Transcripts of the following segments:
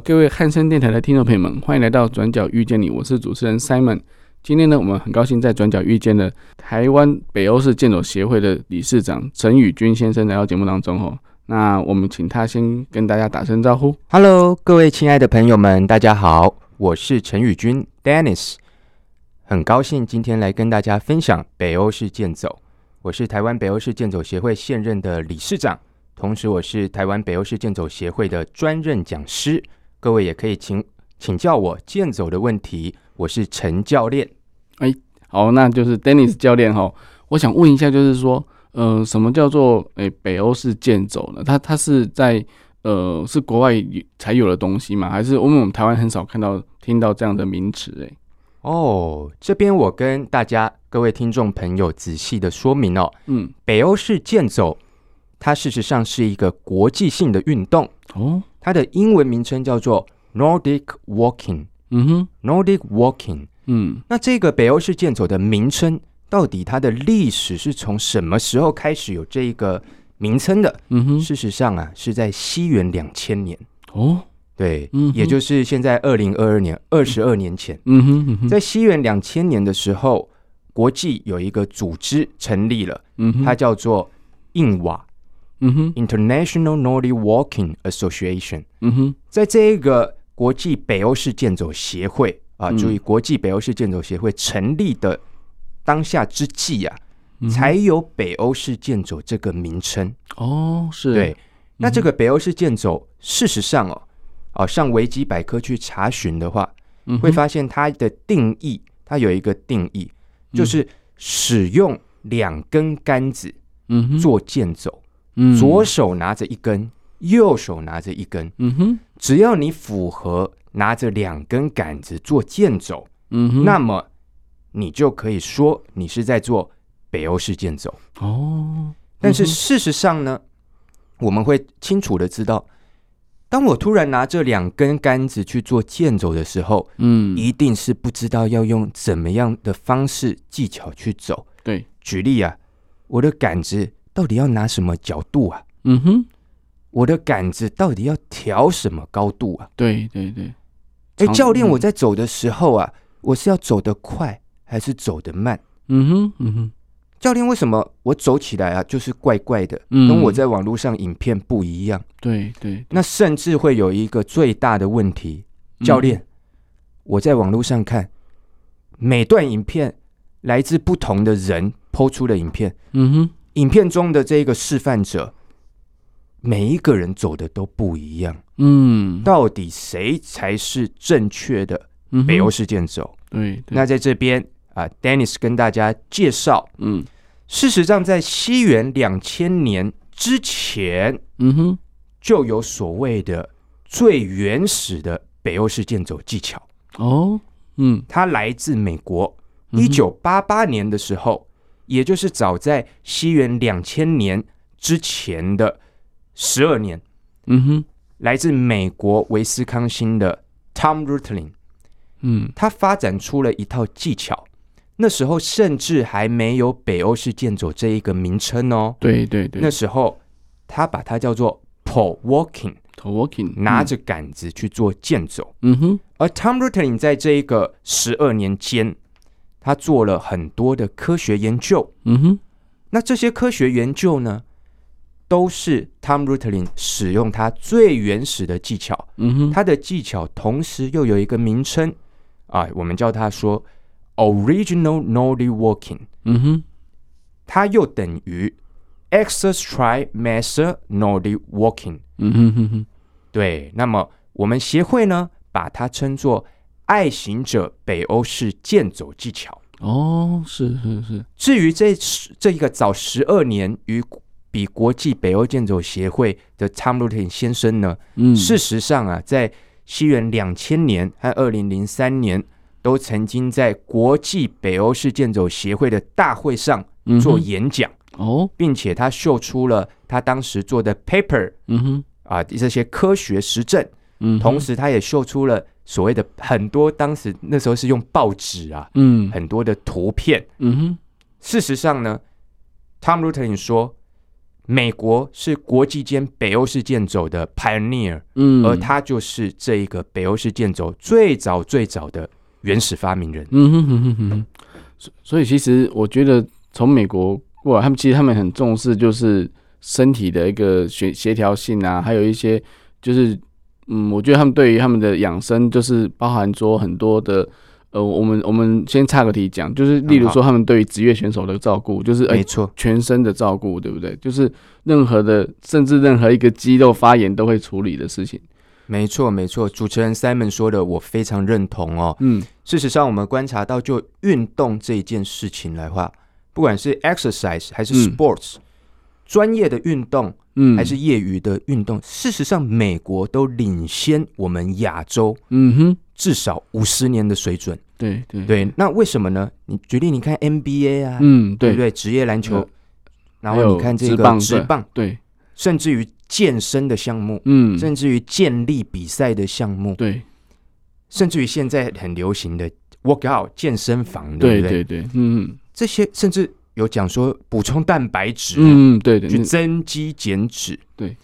各位汉声电台的听众朋友们，欢迎来到转角遇见你，我是主持人 Simon。今天呢，我们很高兴在转角遇见了台湾北欧式建走协会的理事长陈宇君先生来到节目当中哦。那我们请他先跟大家打声招呼。Hello，各位亲爱的朋友们，大家好，我是陈宇君 Dennis，很高兴今天来跟大家分享北欧式建走。我是台湾北欧式建走协会现任的理事长。同时，我是台湾北欧式建走协会的专任讲师，各位也可以请请教我健走的问题。我是陈教练。哎，好，那就是 Dennis 教练哈。我想问一下，就是说，呃，什么叫做哎北欧式健走呢？它它是在呃是国外才有的东西吗？还是因为我们台湾很少看到听到这样的名词？哎，哦，这边我跟大家各位听众朋友仔细的说明哦。嗯，北欧式健走。它事实上是一个国际性的运动哦，它的英文名称叫做 Nordic Walking。嗯哼，Nordic Walking。嗯，那这个北欧式健走的名称，到底它的历史是从什么时候开始有这一个名称的？嗯哼，事实上啊，是在西元两千年哦，对，嗯，也就是现在二零二二年二十二年前。嗯哼，嗯哼，在西元两千年的时候，国际有一个组织成立了，嗯，它叫做印瓦。嗯哼，International Nordic Walking Association。嗯哼，在这一个国际北欧式健走协会啊，注意国际北欧式健走协会成立的当下之际啊，嗯、才有北欧式健走这个名称。哦，是对。那这个北欧式健走，事实上哦，哦，上维基百科去查询的话，嗯、会发现它的定义，它有一个定义，就是使用两根杆子，嗯，做健走。左手拿着一根，右手拿着一根。嗯哼，只要你符合拿着两根杆子做剑走，嗯哼，那么你就可以说你是在做北欧式剑走。哦，但是事实上呢，我们会清楚的知道，当我突然拿着两根杆子去做剑走的时候，嗯，一定是不知道要用怎么样的方式技巧去走。对，举例啊，我的杆子。到底要拿什么角度啊？嗯哼，我的杆子到底要调什么高度啊？对对对。哎，教练，我在走的时候啊，我是要走得快还是走得慢？嗯哼嗯哼。教练，为什么我走起来啊就是怪怪的？嗯跟我在网络上影片不一样。对对。那甚至会有一个最大的问题，教练，我在网络上看每段影片来自不同的人 PO 出的影片。嗯哼。影片中的这个示范者，每一个人走的都不一样。嗯，到底谁才是正确的北欧式健走？对、嗯，那在这边啊，Dennis 跟大家介绍。嗯，事实上，在西元两千年之前，嗯哼，就有所谓的最原始的北欧式健走技巧。哦，嗯，它来自美国，一九八八年的时候。也就是早在西元两千年之前的十二年，嗯哼，来自美国威斯康星的 Tom Rutledge，嗯，他发展出了一套技巧，那时候甚至还没有北欧式健走这一个名称哦，对对对，那时候他把它叫做 pole walking，pole walking，拿着杆子去做剑走，嗯哼，而 Tom Rutledge 在这一个十二年间。他做了很多的科学研究，嗯哼，那这些科学研究呢，都是 Tom Rutledge 使用他最原始的技巧，嗯哼，他的技巧同时又有一个名称啊，我们叫他说 Original Nordic Walking，嗯哼，它又等于 Exercise Method Nordic Walking，嗯哼哼哼，对，那么我们协会呢，把它称作。爱行者北欧式健走技巧。哦，是是是。至于这这一个早十二年与比国际北欧健走协会的 Tom Lutin 先生呢，嗯，事实上啊，在西元两千年和二零零三年，都曾经在国际北欧式健走协会的大会上做演讲哦，并且他秀出了他当时做的 paper，嗯哼，啊这些科学实证，嗯，同时他也秀出了所谓的很多当时那时候是用报纸啊，嗯，很多的图片，嗯哼，事实上呢，Tom Lutin 说，美国是国际间北欧式健走的 pioneer，嗯，而他就是这一个北欧式健走最早最早的。原始发明人，嗯哼哼哼。哼，所以其实我觉得从美国过来，他们其实他们很重视就是身体的一个协协调性啊，还有一些就是嗯，我觉得他们对于他们的养生就是包含说很多的呃，我们我们先岔个题讲，就是例如说他们对于职业选手的照顾，就是没错，全身的照顾，对不对？就是任何的甚至任何一个肌肉发炎都会处理的事情。没错，没错，主持人 Simon 说的我非常认同哦。嗯，事实上，我们观察到，就运动这一件事情来话，不管是 exercise 还是 sports，、嗯、专业的运动，嗯，还是业余的运动，事实上，美国都领先我们亚洲，嗯哼，至少五十年的水准。对对对，那为什么呢？你举例，你看 NBA 啊，嗯，对对，对，职业篮球、嗯，然后你看这个职棒，对，甚至于。健身的项目，嗯，甚至于健力比赛的项目，对，甚至于现在很流行的 workout 健身房，对不对？对对，嗯，这些甚至有讲说补充蛋白质，嗯，对对，去增肌减脂，对，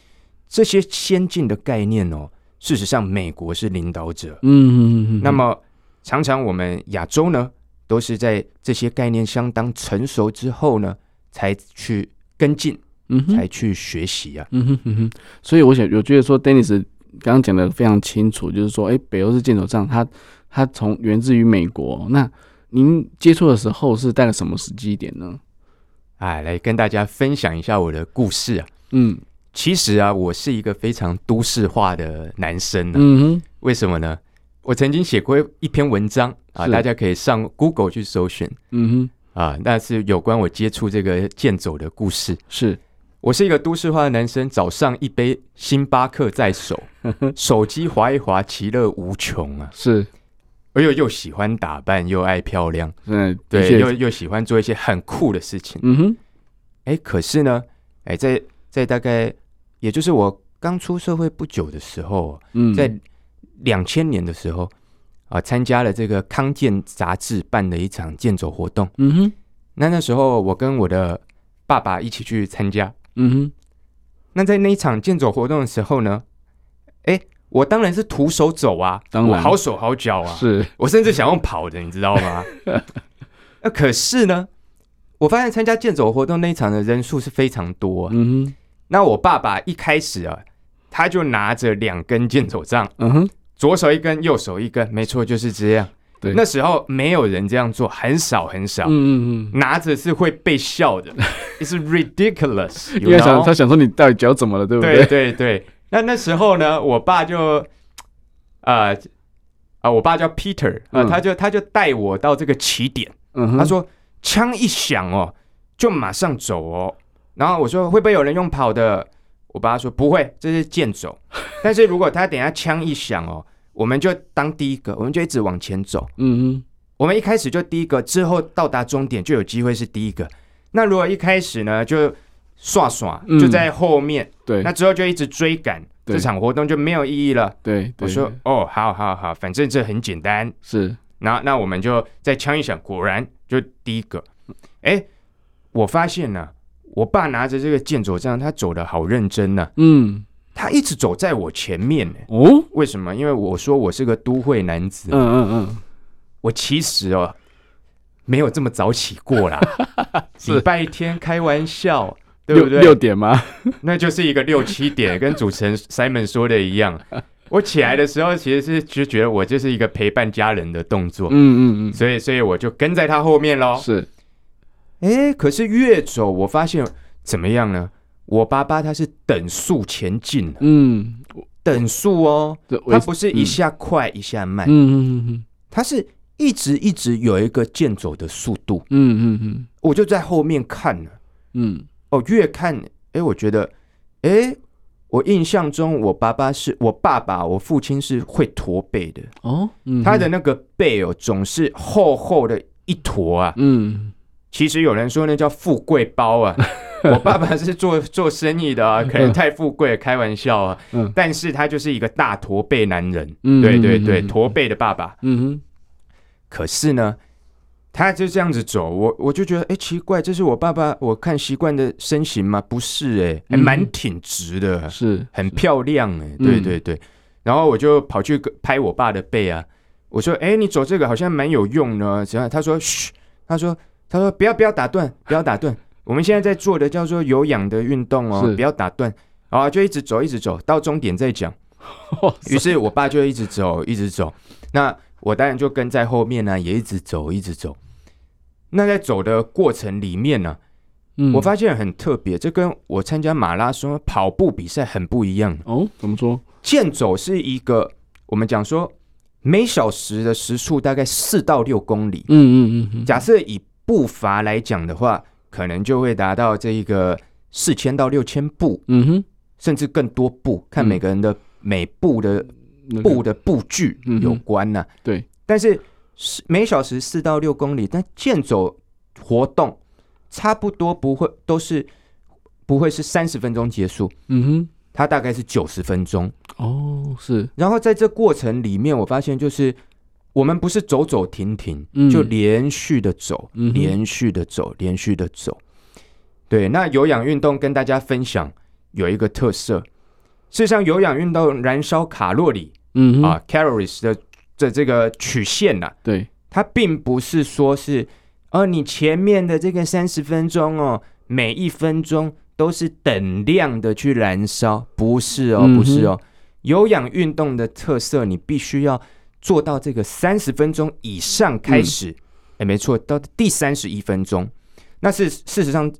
这些先进的概念哦，事实上美国是领导者，嗯嗯嗯，那么常常我们亚洲呢，都是在这些概念相当成熟之后呢，才去跟进。嗯，才去学习啊。嗯哼嗯哼，所以我想，我觉得说，Dennis 刚刚讲的非常清楚，就是说，哎，北欧式健走杖，它它从源自于美国。那您接触的时候是在什么时机点呢？哎，来跟大家分享一下我的故事啊。嗯，其实啊，我是一个非常都市化的男生呢。嗯哼，为什么呢？我曾经写过一篇文章啊，大家可以上 Google 去搜寻。嗯哼，啊，那是有关我接触这个剑走的故事。是。我是一个都市化的男生，早上一杯星巴克在手，手机滑一滑，其乐无穷啊！是，而又又喜欢打扮，又爱漂亮，嗯，对，又又喜欢做一些很酷的事情。嗯哼，哎，可是呢，哎，在在大概也就是我刚出社会不久的时候，嗯，在两千年的时候啊，参加了这个康健杂志办的一场健走活动。嗯哼，那那时候我跟我的爸爸一起去参加。嗯哼，那在那一场健走活动的时候呢，哎，我当然是徒手走啊，当然我好手好脚啊，是我甚至想用跑的，你知道吗？那可是呢，我发现参加健走活动那一场的人数是非常多啊。嗯哼，那我爸爸一开始啊，他就拿着两根健走杖，嗯哼，左手一根，右手一根，没错，就是这样。对，那时候没有人这样做，很少很少。嗯嗯嗯，拿着是会被笑的，It's ridiculous。因为想他想说你到底脚怎么了，对不对？对对对。那那时候呢，我爸就，啊、呃、啊、呃，我爸叫 Peter 啊、呃嗯，他就他就带我到这个起点。他说枪一响哦，就马上走哦。然后我说会不会有人用跑的？我爸说不会，这是健走。但是如果他等下枪一响哦。我们就当第一个，我们就一直往前走。嗯嗯，我们一开始就第一个，之后到达终点就有机会是第一个。那如果一开始呢，就耍耍，就在后面。嗯、对，那之后就一直追赶，这场活动就没有意义了。对，对我说哦，好好好，反正这很简单。是，那那我们就再枪一响，果然就第一个。哎，我发现呢、啊，我爸拿着这个健走杖，他走的好认真呢、啊。嗯。他一直走在我前面呢。哦，为什么？因为我说我是个都会男子。嗯嗯嗯，我其实哦，没有这么早起过啦。礼拜天开玩笑，对不对？六点吗？那就是一个六七点，跟主持人 Simon 说的一样。我起来的时候，其实是就觉得我就是一个陪伴家人的动作。嗯嗯嗯，所以所以我就跟在他后面喽。是，哎，可是越走，我发现怎么样呢？我爸爸他是等速前进，嗯，等速哦，他不是一下快一下慢，嗯嗯嗯，他是一直一直有一个健走的速度，嗯嗯嗯，我就在后面看了，嗯，哦，越看，哎，我觉得，哎，我印象中我爸爸是我爸爸，我父亲是会驼背的哦，嗯、他的那个背哦，总是厚厚的一坨啊，嗯，其实有人说那叫富贵包啊。我爸爸是做做生意的啊，可能太富贵，开玩笑啊。嗯，但是他就是一个大驼背男人。嗯，对对对，驼背的爸爸。嗯哼。可是呢，他就这样子走，我我就觉得，哎，奇怪，这是我爸爸我看习惯的身形吗？不是，哎，还蛮挺直的，是很漂亮，哎，对对对。然后我就跑去拍我爸的背啊，我说，哎，你走这个好像蛮有用的。然后？他说，嘘，他说，他说，不要不要打断，不要打断。我们现在在做的叫做有氧的运动哦，不要打断，啊，就一直走，一直走到终点再讲。于是我爸就一直走，一直走，那我当然就跟在后面呢，也一直走，一直走。那在走的过程里面呢，我发现很特别，这跟我参加马拉松跑步比赛很不一样哦。怎么说？健走是一个我们讲说每小时的时速大概四到六公里。嗯嗯嗯。假设以步伐来讲的话。可能就会达到这一个四千到六千步，嗯哼，甚至更多步，看每个人的每步的步的步距有关呢、啊。对，但是每小时四到六公里，但健走活动差不多不会都是不会是三十分钟结束，嗯哼，它大概是九十分钟。哦，是。然后在这过程里面，我发现就是。我们不是走走停停，嗯、就连续的走，嗯、连续的走，连续的走。对，那有氧运动跟大家分享有一个特色，事实上有氧运动燃烧卡路里，嗯啊，calories 的的这个曲线呐、啊，对，它并不是说是，哦，你前面的这个三十分钟哦，每一分钟都是等量的去燃烧，不是哦，不是哦，嗯、有氧运动的特色，你必须要。做到这个三十分钟以上开始，哎、嗯，没错，到第三十一分钟，那是事实上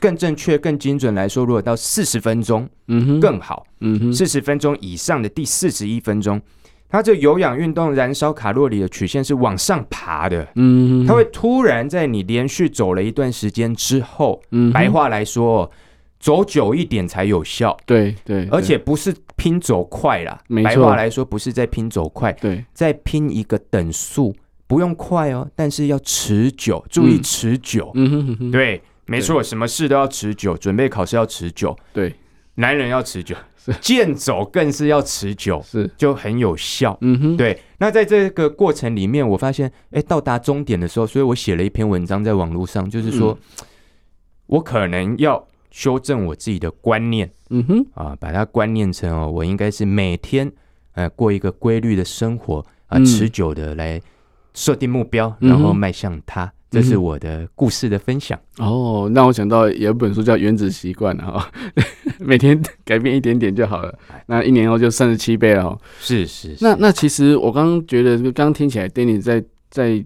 更正确、更精准来说，如果到四十分钟，嗯哼，更好，嗯哼，四十分钟以上的第四十一分钟，它这有氧运动燃烧卡路里的曲线是往上爬的，嗯，它会突然在你连续走了一段时间之后，嗯，白话来说。走久一点才有效，对对，而且不是拼走快啦。白话来说，不是在拼走快，对，在拼一个等速，不用快哦，但是要持久，注意持久。嗯哼哼哼，对，没错，什么事都要持久，准备考试要持久，对，男人要持久，健走更是要持久，是就很有效。嗯哼，对。那在这个过程里面，我发现，哎，到达终点的时候，所以我写了一篇文章在网络上，就是说我可能要。修正我自己的观念，嗯哼，啊，把它观念成哦，我应该是每天呃过一个规律的生活啊，持久的来设定目标，嗯、然后迈向它。这是我的故事的分享。哦，让我想到有一本书叫《原子习惯》哈，每天改变一点点就好了，那一年后就三十七倍了哈。是是，是，那那其实我刚刚觉得，刚刚听起来，Danny 在在。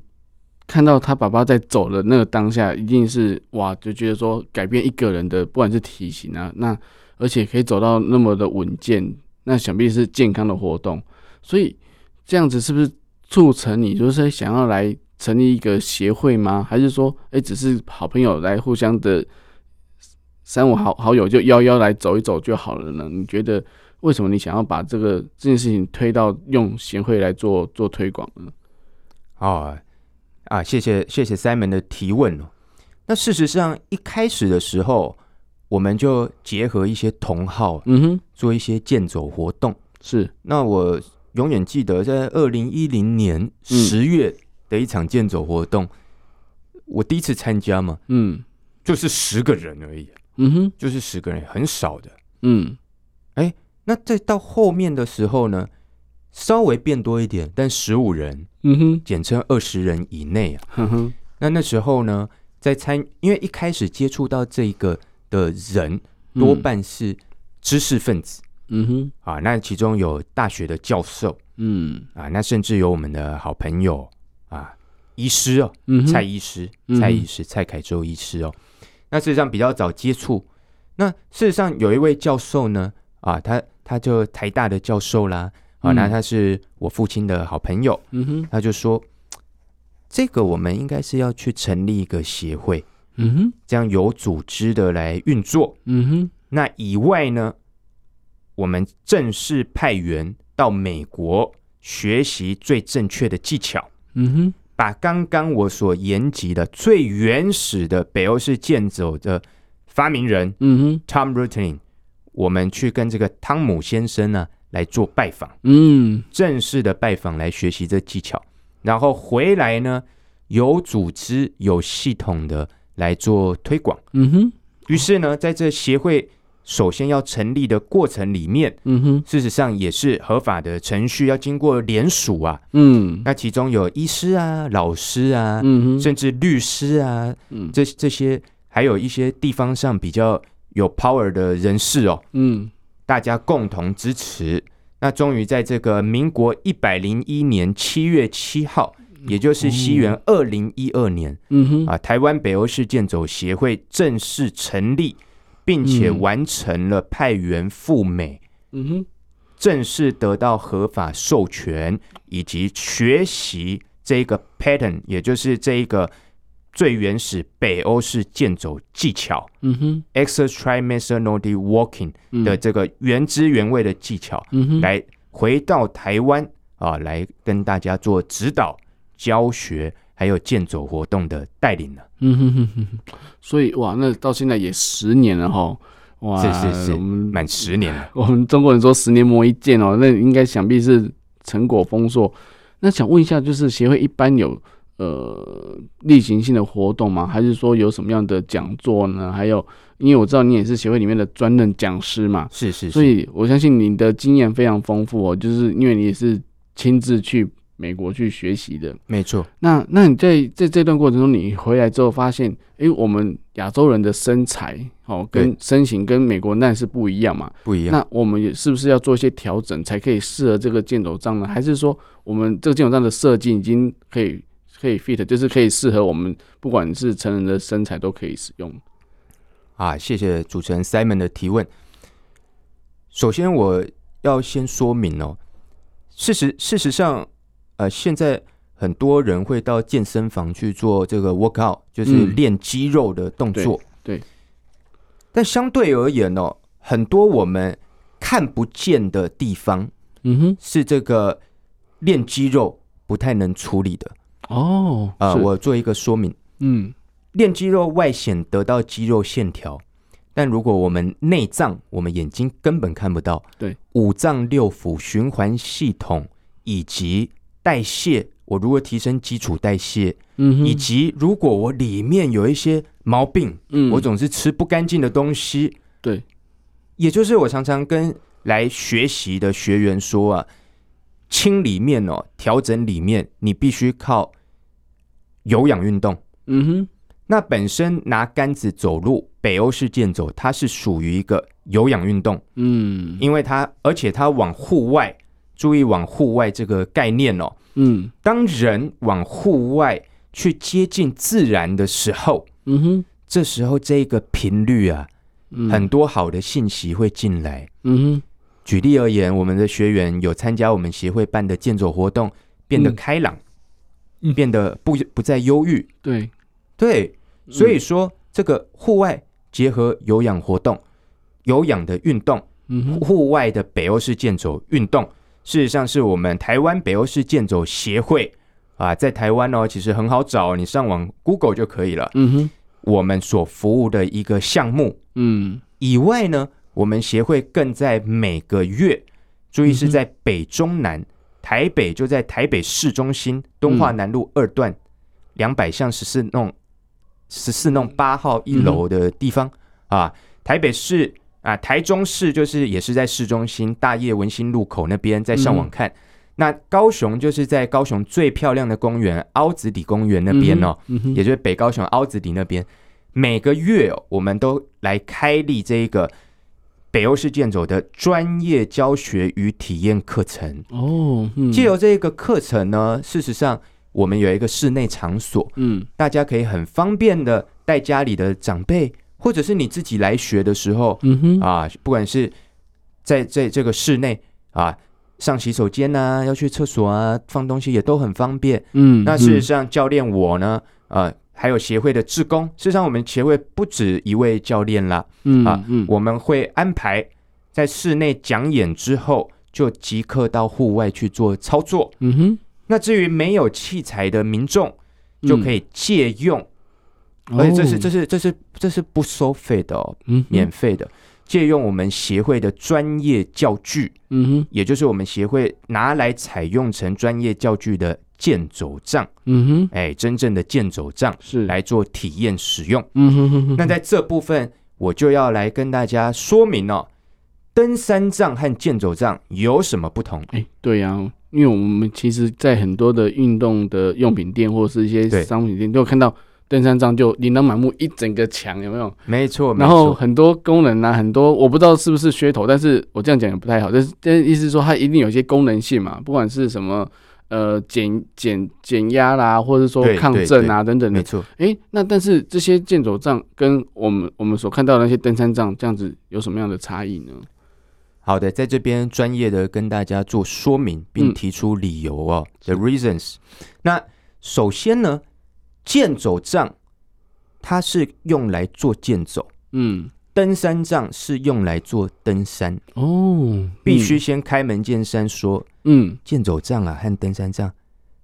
看到他爸爸在走的那个当下，一定是哇，就觉得说改变一个人的，不管是体型啊，那而且可以走到那么的稳健，那想必是健康的活动。所以这样子是不是促成你就是想要来成立一个协会吗？还是说，哎、欸，只是好朋友来互相的三五好好友就邀邀来走一走就好了呢？你觉得为什么你想要把这个这件事情推到用协会来做做推广呢？哦。啊，谢谢谢谢 Simon 的提问哦。那事实上一开始的时候，我们就结合一些同好，嗯哼，做一些健走活动。是，那我永远记得在二零一零年十月的一场健走活动，嗯、我第一次参加嘛，嗯，就是十个人而已，嗯哼，就是十个人，很少的，嗯，哎，那再到后面的时候呢？稍微变多一点，但十五人，嗯哼，简称二十人以内啊。嗯哼，那那时候呢，在参，因为一开始接触到这个的人多半是知识分子，嗯哼，啊，那其中有大学的教授，嗯，啊，那甚至有我们的好朋友啊，医师哦，嗯，蔡医师，蔡医师，蔡凯洲医师哦。那事实上比较早接触，那事实上有一位教授呢，啊，他他就台大的教授啦。啊，那他是我父亲的好朋友，嗯哼，他就说，这个我们应该是要去成立一个协会，嗯哼，这样有组织的来运作，嗯哼，那以外呢，我们正式派员到美国学习最正确的技巧。嗯哼，把刚刚我所言及的最原始的北欧式剑走的发明人，嗯哼，Tom Rutledge，我们去跟这个汤姆先生呢来做拜访，嗯，正式的拜访来学习这技巧，然后回来呢，有组织、有系统的来做推广。嗯哼，于是呢，在这协会。首先要成立的过程里面，嗯哼，事实上也是合法的程序，要经过联署啊，嗯，那其中有医师啊、老师啊，嗯哼，甚至律师啊，嗯，这这些还有一些地方上比较有 power 的人士哦，嗯，大家共同支持，那终于在这个民国一百零一年七月七号，也就是西元二零一二年，嗯哼，啊，台湾北欧式剑走协会正式成立。并且完成了派员赴美，嗯哼，正式得到合法授权，以及学习这个 pattern，也就是这一个最原始北欧式剑走技巧，嗯哼，Exer Trimester Nordic Walking 的这个原汁原味的技巧，嗯哼，来回到台湾啊，来跟大家做指导、教学。还有剑走活动的带领呢，嗯哼哼哼，所以哇，那到现在也十年了哈，哇，是是是，我们满十年了。我们中国人说十年磨一剑哦，那应该想必是成果丰硕。那想问一下，就是协会一般有呃例行性的活动吗？还是说有什么样的讲座呢？还有，因为我知道你也是协会里面的专任讲师嘛，是是，是，所以我相信你的经验非常丰富哦，就是因为你也是亲自去。美国去学习的，没错。那那你在在这段过程中，你回来之后发现，哎、欸，我们亚洲人的身材，哦，跟身形跟美国那是不一样嘛？不一样。那我们也是不是要做一些调整，才可以适合这个箭头杖呢？还是说，我们这个箭头杖的设计已经可以可以 fit，就是可以适合我们不管是成人的身材都可以使用？啊，谢谢主持人 Simon 的提问。首先，我要先说明哦，事实事实上。呃，现在很多人会到健身房去做这个 workout，就是练肌肉的动作。嗯、对，对，但相对而言哦，很多我们看不见的地方，嗯哼，是这个练肌肉不太能处理的。哦，啊、呃，我做一个说明。嗯，练肌肉外显得到肌肉线条，但如果我们内脏，我们眼睛根本看不到。对，五脏六腑、循环系统以及代谢，我如何提升基础代谢？嗯，以及如果我里面有一些毛病，嗯，我总是吃不干净的东西，对，也就是我常常跟来学习的学员说啊，清里面哦，调整里面，你必须靠有氧运动。嗯哼，那本身拿杆子走路，北欧式健走，它是属于一个有氧运动，嗯，因为它而且它往户外。注意往户外这个概念哦，嗯，当人往户外去接近自然的时候，嗯哼，这时候这个频率啊，嗯，很多好的信息会进来，嗯哼。举例而言，我们的学员有参加我们协会办的健走活动，变得开朗，嗯，变得不不再忧郁，对。对，所以说这个户外结合有氧活动，有氧的运动，嗯，户外的北欧式健走运动。事实上，是我们台湾北欧式剑走协会啊，在台湾哦，其实很好找，你上网 Google 就可以了。嗯哼，我们所服务的一个项目，嗯，以外呢，我们协会更在每个月，注意是在北中南，台北就在台北市中心东化南路二段两百巷十四弄十四弄八号一楼的地方啊，台北市。啊，台中市就是也是在市中心大业文心路口那边，在上网看。嗯、那高雄就是在高雄最漂亮的公园凹子底公园那边哦、嗯嗯，也就是北高雄凹子底那边。每个月、哦、我们都来开立这个北欧式剑走的专业教学与体验课程哦。借、嗯、由这个课程呢，事实上我们有一个室内场所，嗯，大家可以很方便的带家里的长辈。或者是你自己来学的时候，嗯哼啊，不管是在在这个室内啊，上洗手间啊，要去厕所啊，放东西也都很方便。嗯，那事实上，教练我呢，呃，还有协会的志工。事实上，我们协会不止一位教练啦，嗯啊，嗯，我们会安排在室内讲演之后，就即刻到户外去做操作。嗯哼，那至于没有器材的民众，就可以借用，嗯、而且这是这是这是这是不收费的哦，嗯，免费的。借用我们协会的专业教具，嗯哼，也就是我们协会拿来采用成专业教具的健走杖，嗯哼，哎，真正的健走杖是来做体验使用，嗯哼哼哼。那在这部分，我就要来跟大家说明哦，登山杖和健走杖有什么不同？哎，对呀，因为我们其实，在很多的运动的用品店或者是一些商品店，都有看到。登山杖就琳琅满目，一整个墙有没有？没错，然后很多功能啊，很多我不知道是不是噱头，但是我这样讲也不太好。但是，但意思是说它一定有一些功能性嘛，不管是什么呃减减减压啦，或者说抗震啊等等的。没错。哎，那但是这些健走杖跟我们我们所看到的那些登山杖这样子有什么样的差异呢？好的，在这边专业的跟大家做说明，并提出理由哦。嗯、The reasons。那首先呢？健走杖，它是用来做健走，嗯，登山杖是用来做登山哦。必须先开门见山说，嗯，健走杖啊和登山杖，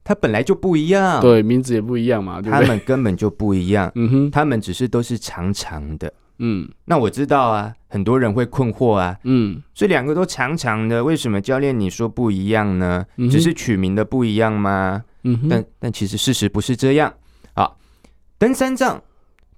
它本来就不一样，对，名字也不一样嘛，对不对？它们根本就不一样，嗯哼，他们只是都是长长的，嗯。那我知道啊，很多人会困惑啊，嗯，这两个都长长的，为什么教练你说不一样呢？只是取名的不一样吗？嗯哼，但但其实事实不是这样。登山杖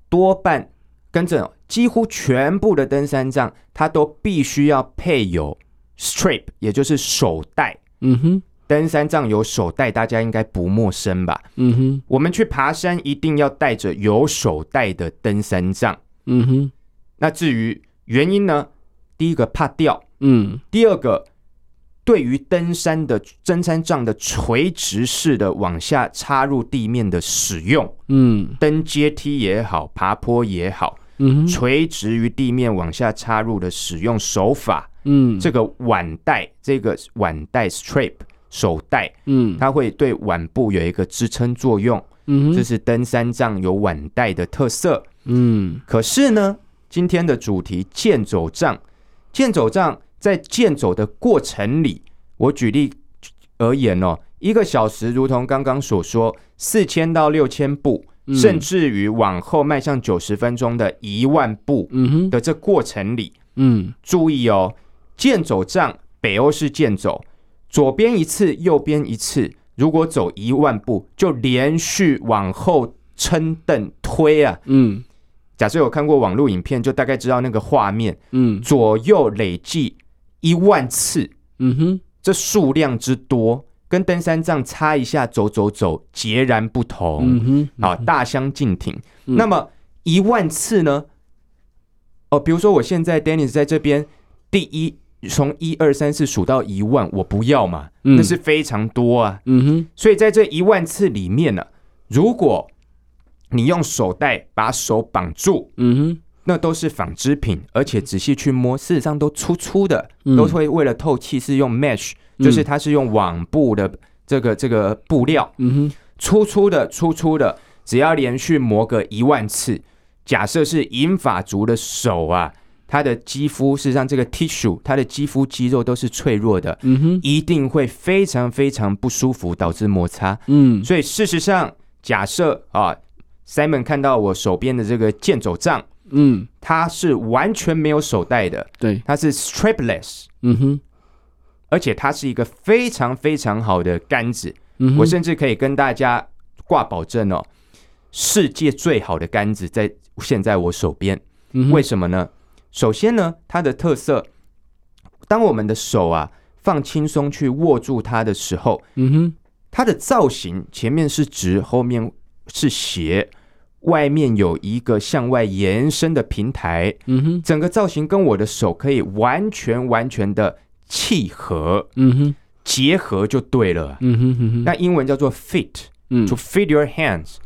多半跟着几乎全部的登山杖，它都必须要配有 strap，也就是手带。嗯哼，登山杖有手带，大家应该不陌生吧？嗯哼，我们去爬山一定要带着有手带的登山杖。嗯哼，那至于原因呢？第一个怕掉，嗯，第二个。对于登山的登山杖的垂直式的往下插入地面的使用，嗯，登阶梯也好，爬坡也好，嗯，垂直于地面往下插入的使用手法，嗯，这个腕带，这个腕带 strap 手带，嗯，它会对腕部有一个支撑作用，嗯，这是登山杖有腕带的特色，嗯，可是呢，今天的主题健走杖，健走杖。在健走的过程里，我举例而言哦，一个小时如同刚刚所说，四千到六千步，嗯、甚至于往后迈向九十分钟的一万步的这过程里，嗯，注意哦，健走杖北欧式健走，左边一次，右边一次，如果走一万步，就连续往后撑凳推啊，嗯。假设有看过网络影片，就大概知道那个画面，嗯，左右累计。一万次，嗯哼，这数量之多，跟登山杖擦一下走走走截然不同，嗯哼，啊，大相径庭。嗯、那么一万次呢？哦，比如说我现在 Dennis 在这边，第一从一二三四数到一万，我不要嘛，嗯、那是非常多啊，嗯哼。所以在这一万次里面呢、啊，如果你用手带把手绑住，嗯哼。那都是纺织品，而且仔细去摸，事实上都粗粗的，嗯、都会为了透气是用 mesh，就是它是用网布的这个这个布料，嗯哼，粗粗的粗粗的，只要连续磨个一万次，假设是银发族的手啊，他的肌肤事实上这个 tissue，他的肌肤肌肉都是脆弱的，嗯哼，一定会非常非常不舒服，导致摩擦，嗯，所以事实上假设啊，Simon 看到我手边的这个健走杖。嗯，它是完全没有手带的，对，它是 strapless，嗯哼，而且它是一个非常非常好的杆子，嗯，我甚至可以跟大家挂保证哦，世界最好的杆子在现在我手边，嗯，为什么呢？首先呢，它的特色，当我们的手啊放轻松去握住它的时候，嗯哼，它的造型前面是直，后面是斜。外面有一个向外延伸的平台，嗯哼，整个造型跟我的手可以完全完全的契合，嗯哼，结合就对了，嗯哼哼哼。那英文叫做 fit，嗯，to fit your hands。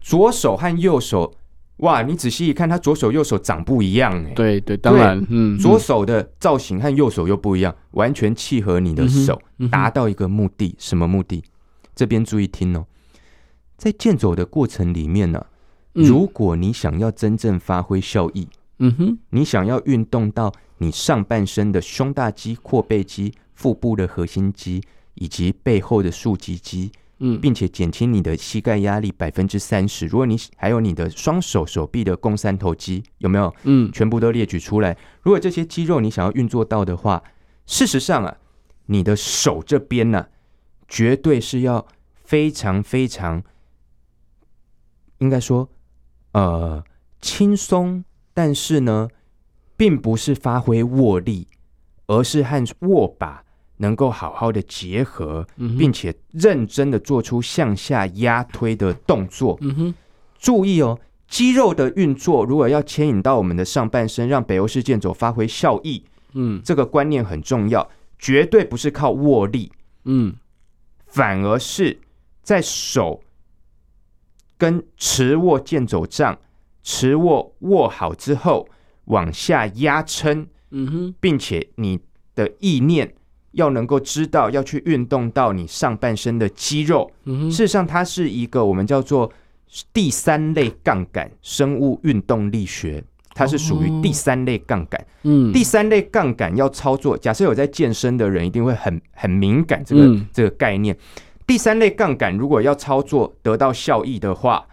左手和右手，哇，你仔细一看，它左手右手长不一样，哎，对对，当然，嗯，左手的造型和右手又不一样，完全契合你的手，达到一个目的，什么目的？这边注意听哦，在健走的过程里面呢。如果你想要真正发挥效益，嗯哼，你想要运动到你上半身的胸大肌、阔背肌、腹部的核心肌以及背后的竖脊肌。嗯，并且减轻你的膝盖压力百分之三十。如果你还有你的双手手臂的肱三头肌，有没有？嗯，全部都列举出来。如果这些肌肉你想要运作到的话，事实上啊，你的手这边呢、啊，绝对是要非常非常，应该说，呃，轻松，但是呢，并不是发挥握力，而是和握把。能够好好的结合，并且认真的做出向下压推的动作。嗯哼，注意哦，肌肉的运作如果要牵引到我们的上半身，让北欧式健走发挥效益，嗯，这个观念很重要，绝对不是靠握力，嗯，反而是在手跟持握健走杖，持握握好之后往下压撑，嗯哼，并且你的意念。要能够知道要去运动到你上半身的肌肉，嗯、事实上它是一个我们叫做第三类杠杆生物运动力学，它是属于第三类杠杆。嗯，第三类杠杆要操作，假设有在健身的人一定会很很敏感这个、嗯、这个概念。第三类杠杆如果要操作得到效益的话，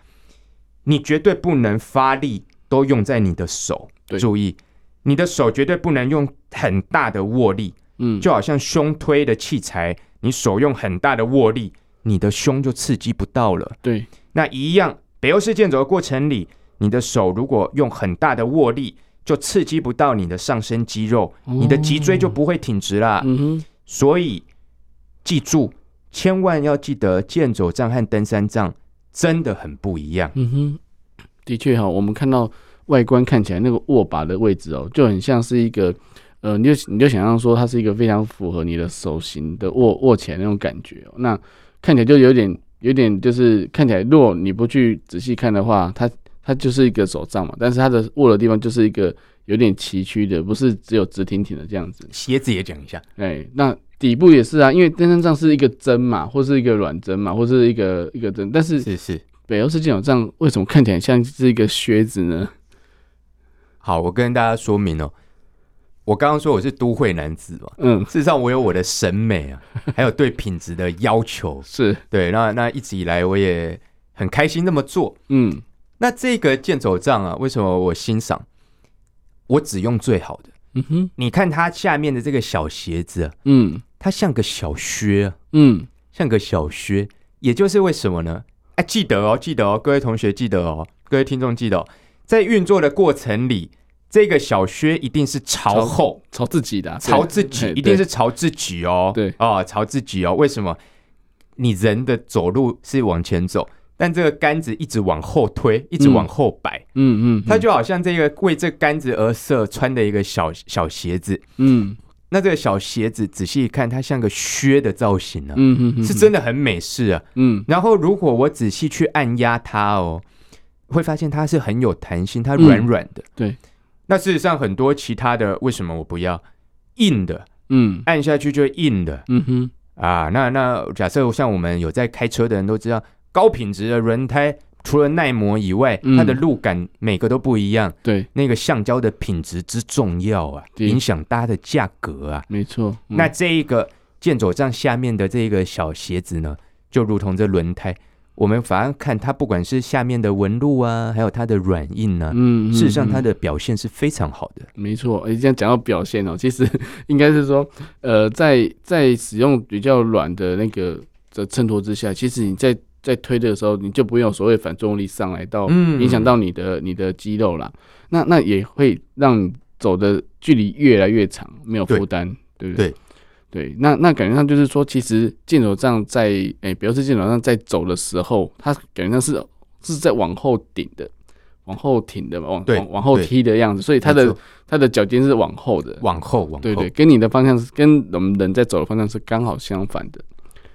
你绝对不能发力都用在你的手。注意，你的手绝对不能用很大的握力。嗯，就好像胸推的器材，你手用很大的握力，你的胸就刺激不到了。对，那一样，北欧式健走的过程里，你的手如果用很大的握力，就刺激不到你的上身肌肉，哦、你的脊椎就不会挺直啦。嗯哼，所以记住，千万要记得，健走杖和登山杖真的很不一样。嗯哼，的确哈，我们看到外观看起来那个握把的位置哦，就很像是一个。呃，你就你就想象说，它是一个非常符合你的手型的握握起来那种感觉，哦，那看起来就有点有点就是看起来，如果你不去仔细看的话，它它就是一个手杖嘛，但是它的握的地方就是一个有点崎岖的，不是只有直挺挺的这样子。鞋子也讲一下，哎，那底部也是啊，因为登山杖是一个针嘛，或是一个软针嘛，或是一个一个针，但是是是北欧式健走杖为什么看起来像是一个靴子呢？好，我跟大家说明哦，喔。我刚刚说我是都会男子嘛，嗯，事实上我有我的审美啊，还有对品质的要求，是对。那那一直以来我也很开心那么做，嗯。那这个健走杖啊，为什么我欣赏？我只用最好的，嗯哼。你看它下面的这个小鞋子啊，嗯，它像个小靴，嗯，像个小靴。也就是为什么呢？哎，记得哦，记得哦，各位同学记得哦，各位听众记得哦，在运作的过程里。这个小靴一定是朝后，朝，朝自己的，朝自己，一定是朝自己哦。对啊、哦，朝自己哦。为什么？你人的走路是往前走，但这个杆子一直往后推，一直往后摆。嗯嗯，它就好像这个为这杆子而设穿的一个小小鞋子。嗯，那这个小鞋子仔细一看，它像个靴的造型呢、啊。嗯嗯嗯，是真的很美式啊。嗯，然后如果我仔细去按压它哦，会发现它是很有弹性，它软软的。嗯、对。那事实上，很多其他的为什么我不要硬的？嗯，按下去就硬的。嗯哼，啊，那那假设像我们有在开车的人都知道，高品质的轮胎除了耐磨以外，嗯、它的路感每个都不一样。对，那个橡胶的品质之重要啊，影响大家的价格啊。没错。嗯、那这一个健走杖下面的这个小鞋子呢，就如同这轮胎。我们反而看它，不管是下面的纹路啊，还有它的软硬呢、啊，嗯，事实上它的表现是非常好的。没错，哎，这样讲到表现哦，其实 应该是说，呃，在在使用比较软的那个的衬托之下，其实你在在推的时候，你就不用所谓反作用力上来到影响到你的你的肌肉啦。那那也会让你走的距离越来越长，没有负担，对，对不对？对。对，那那感觉上就是说，其实健走杖在诶，比如说健走杖在走的时候，它感觉上是是在往后顶的，往后挺的，往往往后踢的样子，所以它的它的脚尖是往后的，往后往后，对对，跟你的方向是跟我们人在走的方向是刚好相反的，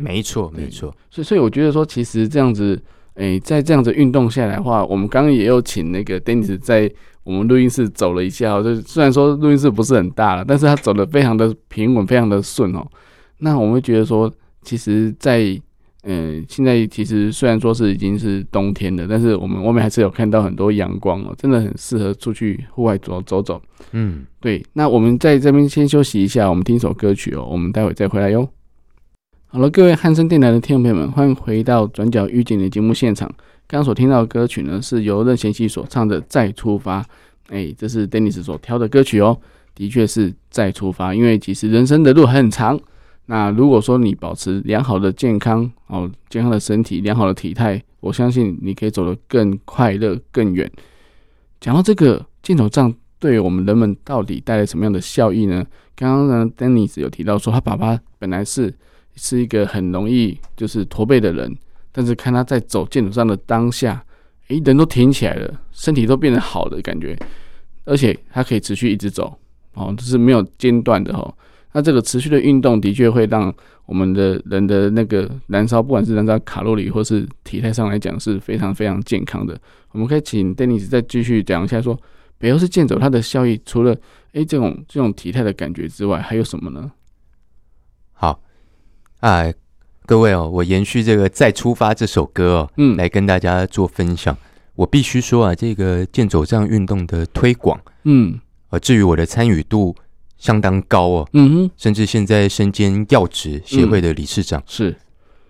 没错没错，所以所以我觉得说，其实这样子，诶，在这样子运动下来的话，我们刚刚也有请那个 Dennis 在。我们录音室走了一下，就虽然说录音室不是很大了，但是他走的非常的平稳，非常的顺哦。那我们会觉得说，其实在，在嗯、呃，现在其实虽然说是已经是冬天了，但是我们外面还是有看到很多阳光哦，真的很适合出去户外走走走。嗯，对。那我们在这边先休息一下，我们听一首歌曲哦，我们待会再回来哟。好了，各位汉声电台的听众朋友们，欢迎回到转角遇见你的节目现场。刚刚所听到的歌曲呢，是由任贤齐所唱的《再出发》。哎，这是 Dennis 所挑的歌曲哦，的确是再出发。因为其实人生的路很长。那如果说你保持良好的健康哦，健康的身体，良好的体态，我相信你可以走得更快乐、更远。讲到这个健走杖对我们人们到底带来什么样的效益呢？刚刚呢，Dennis 有提到说，他爸爸本来是是一个很容易就是驼背的人，但是看他在走健走上的当下，诶，人都挺起来了，身体都变得好的感觉，而且他可以持续一直走哦，就是没有间断的哦。那这个持续的运动的确会让我们的人的那个燃烧，不管是燃烧卡路里或是体态上来讲是非常非常健康的。我们可以请 Dennis 再继续讲一下，说北欧式健走它的效益，除了诶这种这种体态的感觉之外，还有什么呢？好，哎，各位哦，我延续这个《再出发》这首歌哦，嗯，来跟大家做分享。我必须说啊，这个健走这样运动的推广，嗯，呃至于我的参与度。相当高哦，嗯哼，甚至现在身兼要职协会的理事长，嗯、是。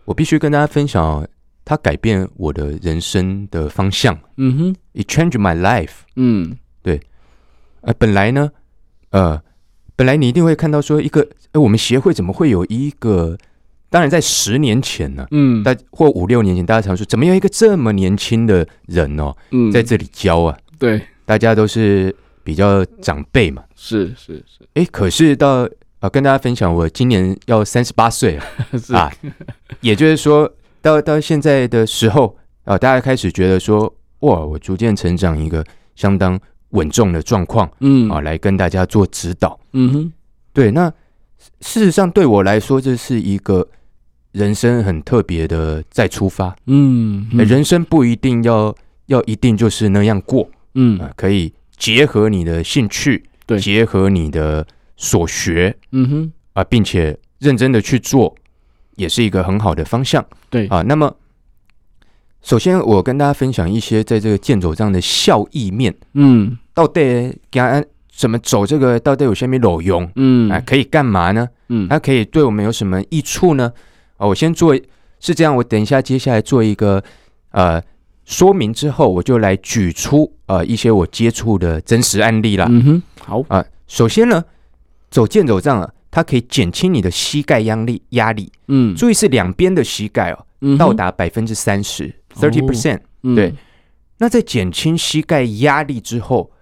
我必须跟大家分享，哦，它改变我的人生的方向，嗯哼，It changed my life，嗯，对，呃，本来呢，呃，本来你一定会看到说一个，哎，我们协会怎么会有一个？当然，在十年前呢，嗯，大或五六年前，大家常说，怎么有一个这么年轻的人哦，嗯，在这里教啊？对，大家都是。比较长辈嘛，是是是，哎，可是到啊，跟大家分享，我今年要三十八岁 了啊，也就是说，到到现在的时候啊，大家开始觉得说，哇，我逐渐成长一个相当稳重的状况，嗯。啊，来跟大家做指导，嗯哼，对，那事实上对我来说，这是一个人生很特别的再出发，嗯，嗯，人生不一定要要一定就是那样过，嗯。啊，可以。结合你的兴趣，对，结合你的所学，嗯哼，啊，并且认真的去做，也是一个很好的方向，对。啊。那么，首先我跟大家分享一些在这个健走上的效益面，嗯，到底该怎么走这个，到底有些没裸用，嗯，啊，可以干嘛呢？嗯，它可以对我们有什么益处呢？啊，我先做是这样，我等一下接下来做一个呃。说明之后，我就来举出呃一些我接触的真实案例啦。嗯哼，好啊、呃。首先呢，走健走杖啊，它可以减轻你的膝盖压力压力。嗯，注意是两边的膝盖哦，嗯、到达百分之三十，thirty percent。对，嗯、那在减轻膝盖压力之后，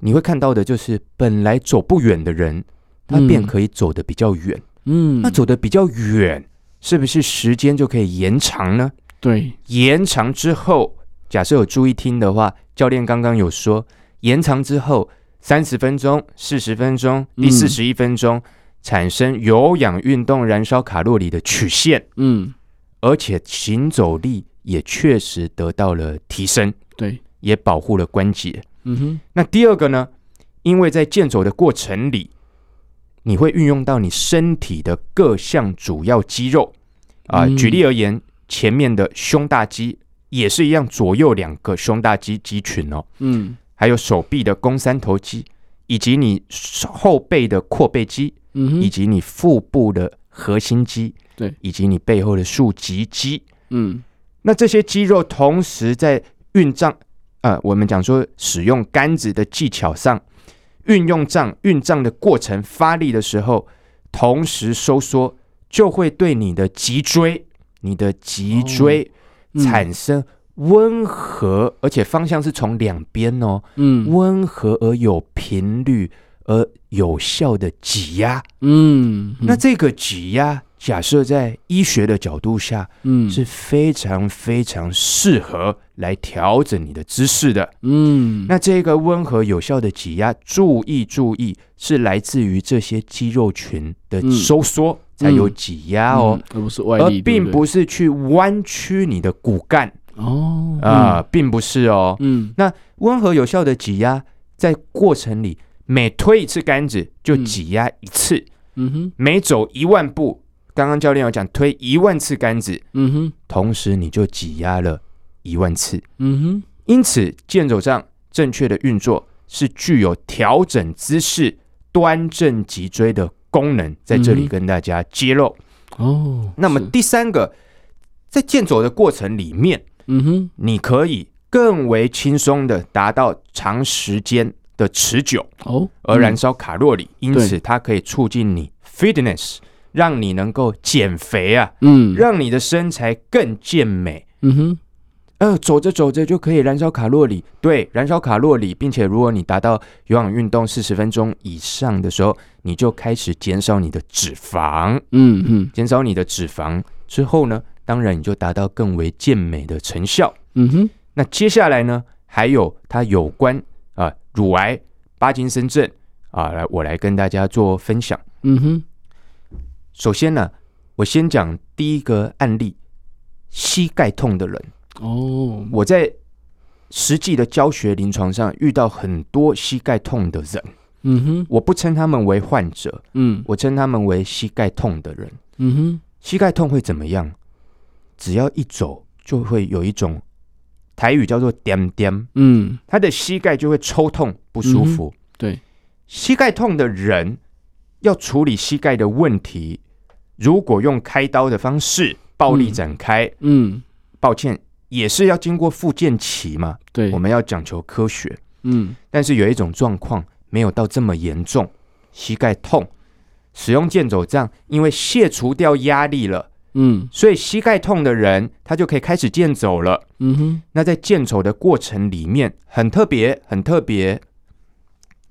你会看到的就是本来走不远的人，他便可以走得比较远。嗯，那走得比较远，是不是时间就可以延长呢？对，延长之后，假设有注意听的话，教练刚刚有说，延长之后三十分钟、四十分钟、第四十一分钟、嗯、产生有氧运动燃烧卡路里的曲线，嗯，而且行走力也确实得到了提升，对，也保护了关节，嗯哼。那第二个呢？因为在健走的过程里，你会运用到你身体的各项主要肌肉。啊、呃，举例而言。前面的胸大肌也是一样，左右两个胸大肌肌群哦，嗯，还有手臂的肱三头肌，以及你后背的阔背肌，嗯，以及你腹部的核心肌，对，以及你背后的竖脊肌，嗯，那这些肌肉同时在运杖，呃，我们讲说使用杆子的技巧上，运用胀运胀的过程发力的时候，同时收缩，就会对你的脊椎。你的脊椎产生温和，而且方向是从两边哦，嗯，温和而有频率而有效的挤压，嗯，那这个挤压，假设在医学的角度下，嗯，是非常非常适合来调整你的姿势的，嗯，那这个温和有效的挤压，注意注意，是来自于这些肌肉群的收缩。才有挤压哦，而不是外力，而并不是去弯曲你的骨干哦。啊、呃，并不是哦。嗯，那温和有效的挤压，在过程里每推一次杆子就挤压一次。嗯哼，每走一万步，刚刚刚教练有讲推一万次杆子，嗯哼，同时你就挤压了一万次，嗯哼，因此健走杖正确的运作是具有调整姿势、端正脊椎的功能，在这里跟大家揭露。哦，那么第三个，在健走的过程里面，嗯哼，你可以更为轻松的达到长时间的持久哦，而燃烧卡路里，因此它可以促进你 fitness。让你能够减肥啊，嗯，让你的身材更健美，嗯哼，呃，走着走着就可以燃烧卡路里，对，燃烧卡路里，并且如果你达到有氧运动四十分钟以上的时候，你就开始减少你的脂肪，嗯嗯，减少你的脂肪之后呢，当然你就达到更为健美的成效，嗯哼，那接下来呢，还有它有关啊、呃、乳癌、巴金森症啊，来我来跟大家做分享，嗯哼。首先呢，我先讲第一个案例：膝盖痛的人。哦，我在实际的教学临床上遇到很多膝盖痛的人。嗯哼，我不称他们为患者，嗯，我称他们为膝盖痛的人。嗯哼，膝盖痛会怎么样？只要一走，就会有一种台语叫做“点点”，嗯，他的膝盖就会抽痛不舒服。嗯、对，膝盖痛的人要处理膝盖的问题。如果用开刀的方式暴力展开，嗯，嗯，抱歉，也是要经过复健期嘛。对，我们要讲求科学，嗯。但是有一种状况没有到这么严重，膝盖痛，使用健走杖，因为卸除掉压力了，嗯，所以膝盖痛的人他就可以开始健走了，嗯哼。那在健走的过程里面，很特别，很特别，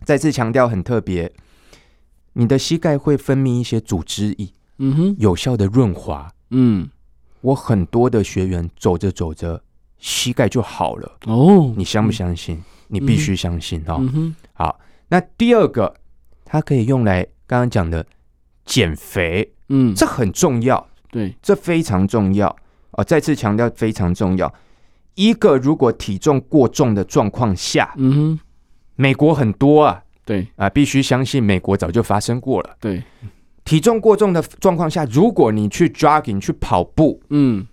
再次强调很特别，你的膝盖会分泌一些组织液。嗯哼，有效的润滑。嗯，我很多的学员走着走着，膝盖就好了。哦，你相不相信？嗯、你必须相信哦。嗯哼，好。那第二个，它可以用来刚刚讲的减肥。嗯，这很重要。对，这非常重要。哦，再次强调非常重要。一个如果体重过重的状况下，嗯哼，美国很多啊。对啊，必须相信美国早就发生过了。对。体重过重的状况下，如果你去 jogging 去跑步，嗯，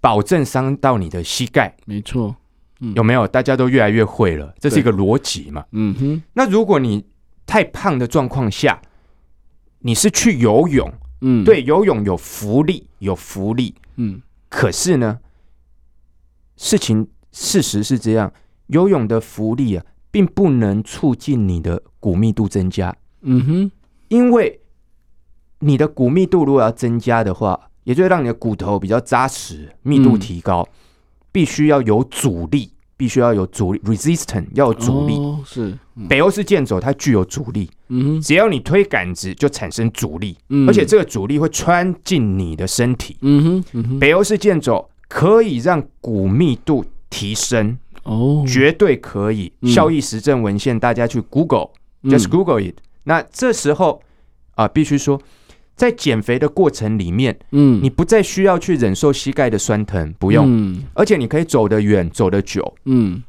保证伤到你的膝盖。没错，嗯，有没有？大家都越来越会了，这是一个逻辑嘛。嗯哼。那如果你太胖的状况下，你是去游泳，嗯，对，游泳有浮力，有浮力，嗯。可是呢，事情事实是这样，游泳的浮力啊，并不能促进你的骨密度增加。嗯哼，因为。你的骨密度如果要增加的话，也就是让你的骨头比较扎实，密度提高，嗯、必须要有阻力，必须要有阻力，resistance 要有阻力。哦、是、嗯、北欧式健走，它具有阻力。嗯，只要你推杆子，就产生阻力，嗯、而且这个阻力会穿进你的身体。嗯哼，北欧式健走可以让骨密度提升。哦，绝对可以。嗯、效益实证文献，大家去 Google，just、嗯、Google it。那这时候啊、呃，必须说。在减肥的过程里面，嗯，你不再需要去忍受膝盖的酸疼，不用，嗯，而且你可以走得远，走得久，嗯，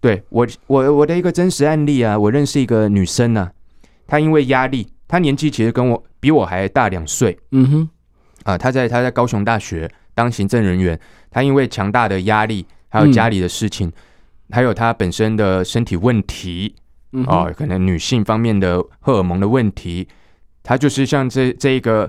对我，我我的一个真实案例啊，我认识一个女生啊，她因为压力，她年纪其实跟我比我还大两岁，嗯哼，啊，她在她在高雄大学当行政人员，她因为强大的压力，还有家里的事情，嗯、还有她本身的身体问题，嗯，哦，可能女性方面的荷尔蒙的问题。他就是像这这一个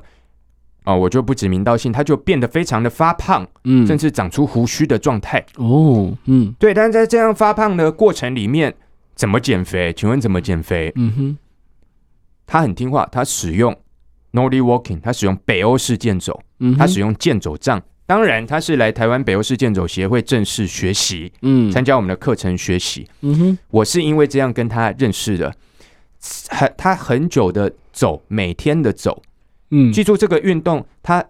啊、哦，我就不指名道姓，他就变得非常的发胖，嗯，甚至长出胡须的状态。哦，嗯，对。但是在这样发胖的过程里面，怎么减肥？请问怎么减肥？嗯哼，他很听话，他使用 Nordic Walking，他使用北欧式健走，嗯，他使用健走杖。当然，他是来台湾北欧式健走协会正式学习，嗯，参加我们的课程学习。嗯哼，我是因为这样跟他认识的，很他很久的。走每天的走，嗯，记住这个运动，它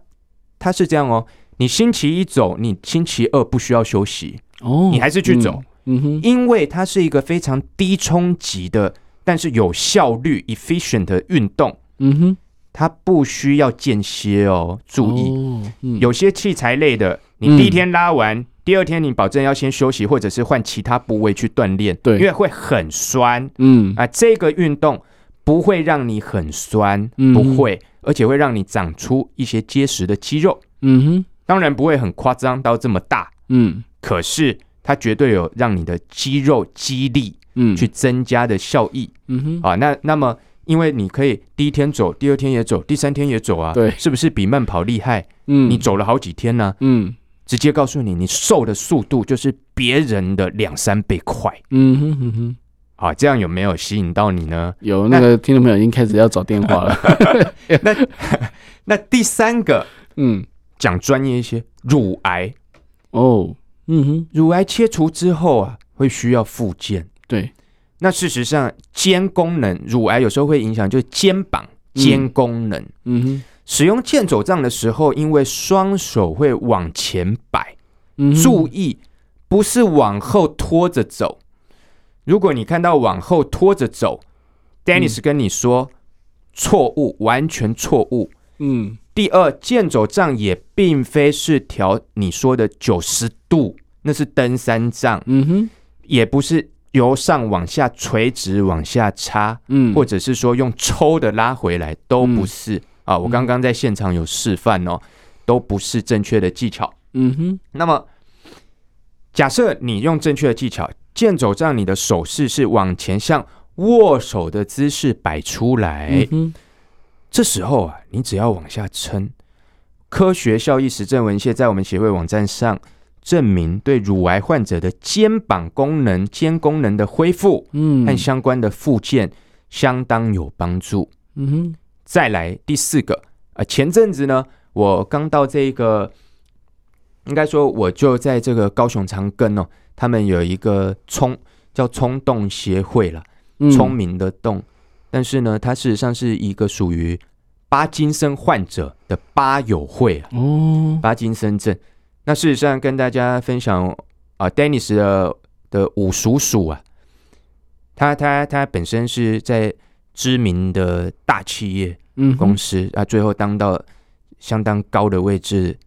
它是这样哦。你星期一走，你星期二不需要休息哦，你还是去走，嗯，嗯哼，因为它是一个非常低冲击的，但是有效率 efficient 的运动，嗯哼，它不需要间歇哦。注意，哦嗯、有些器材类的，你第一天拉完，嗯、第二天你保证要先休息，或者是换其他部位去锻炼，对，因为会很酸，嗯。啊，这个运动。不会让你很酸，不会，而且会让你长出一些结实的肌肉。嗯哼，当然不会很夸张到这么大。嗯，可是它绝对有让你的肌肉肌力嗯去增加的效益。嗯哼，啊，那那么因为你可以第一天走，第二天也走，第三天也走啊。对，是不是比慢跑厉害？嗯，你走了好几天呢、啊。嗯。直接告诉你，你瘦的速度就是别人的两三倍快。嗯哼哼哼，好，这样有没有吸引到你呢？有，那个听众朋友已经开始要找电话了。那那第三个，嗯，讲专业一些，乳癌哦，嗯哼，乳癌切除之后啊，会需要复健。对，那事实上肩功能，乳癌有时候会影响，就是肩膀肩功能。嗯哼。使用健走杖的时候，因为双手会往前摆，嗯，注意不是往后拖着走。如果你看到往后拖着走，Dennis 跟你说错误，完全错误。嗯，第二，剑走杖也并非是调你说的九十度，那是登山杖。嗯哼，也不是由上往下垂直往下插，嗯，或者是说用抽的拉回来，都不是。嗯啊，我刚刚在现场有示范哦，都不是正确的技巧。嗯哼，那么假设你用正确的技巧，健走杖你的手势是往前向握手的姿势摆出来，嗯，这时候啊，你只要往下撑。科学效益实证文献在我们协会网站上证明，对乳癌患者的肩膀功能、肩功能的恢复，嗯，和相关的附件相当有帮助。嗯哼。再来第四个，呃，前阵子呢，我刚到这个，应该说我就在这个高雄长庚哦，他们有一个冲叫冲动协会了，聪明的动，但是呢，它事实上是一个属于巴金森患者的巴友会啊，哦，巴金森症。那事实上跟大家分享啊，呃，Dennis 的的五叔叔啊，他他他本身是在。知名的大企业公司、嗯、啊，最后当到相当高的位置，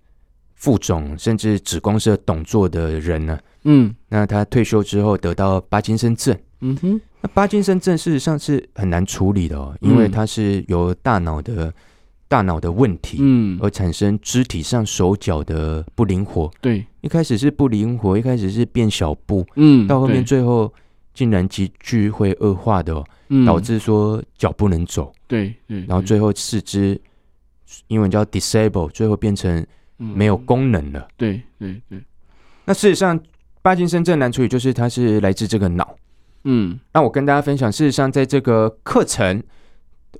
副总甚至子公司的董座的人呢。嗯，那他退休之后得到巴金森症。嗯哼，那巴金森症事实上是很难处理的哦，因为它是由大脑的、嗯、大脑的问题，嗯，而产生肢体上手脚的不灵活。对，一开始是不灵活，一开始是变小步，嗯，到后面最后竟然急剧会恶化的哦。导致说脚不能走，对对，然后最后四肢英文叫 disable，最后变成没有功能了。对对对。那事实上，巴金森症难处理，就是它是来自这个脑。嗯，那我跟大家分享，事实上在这个课程，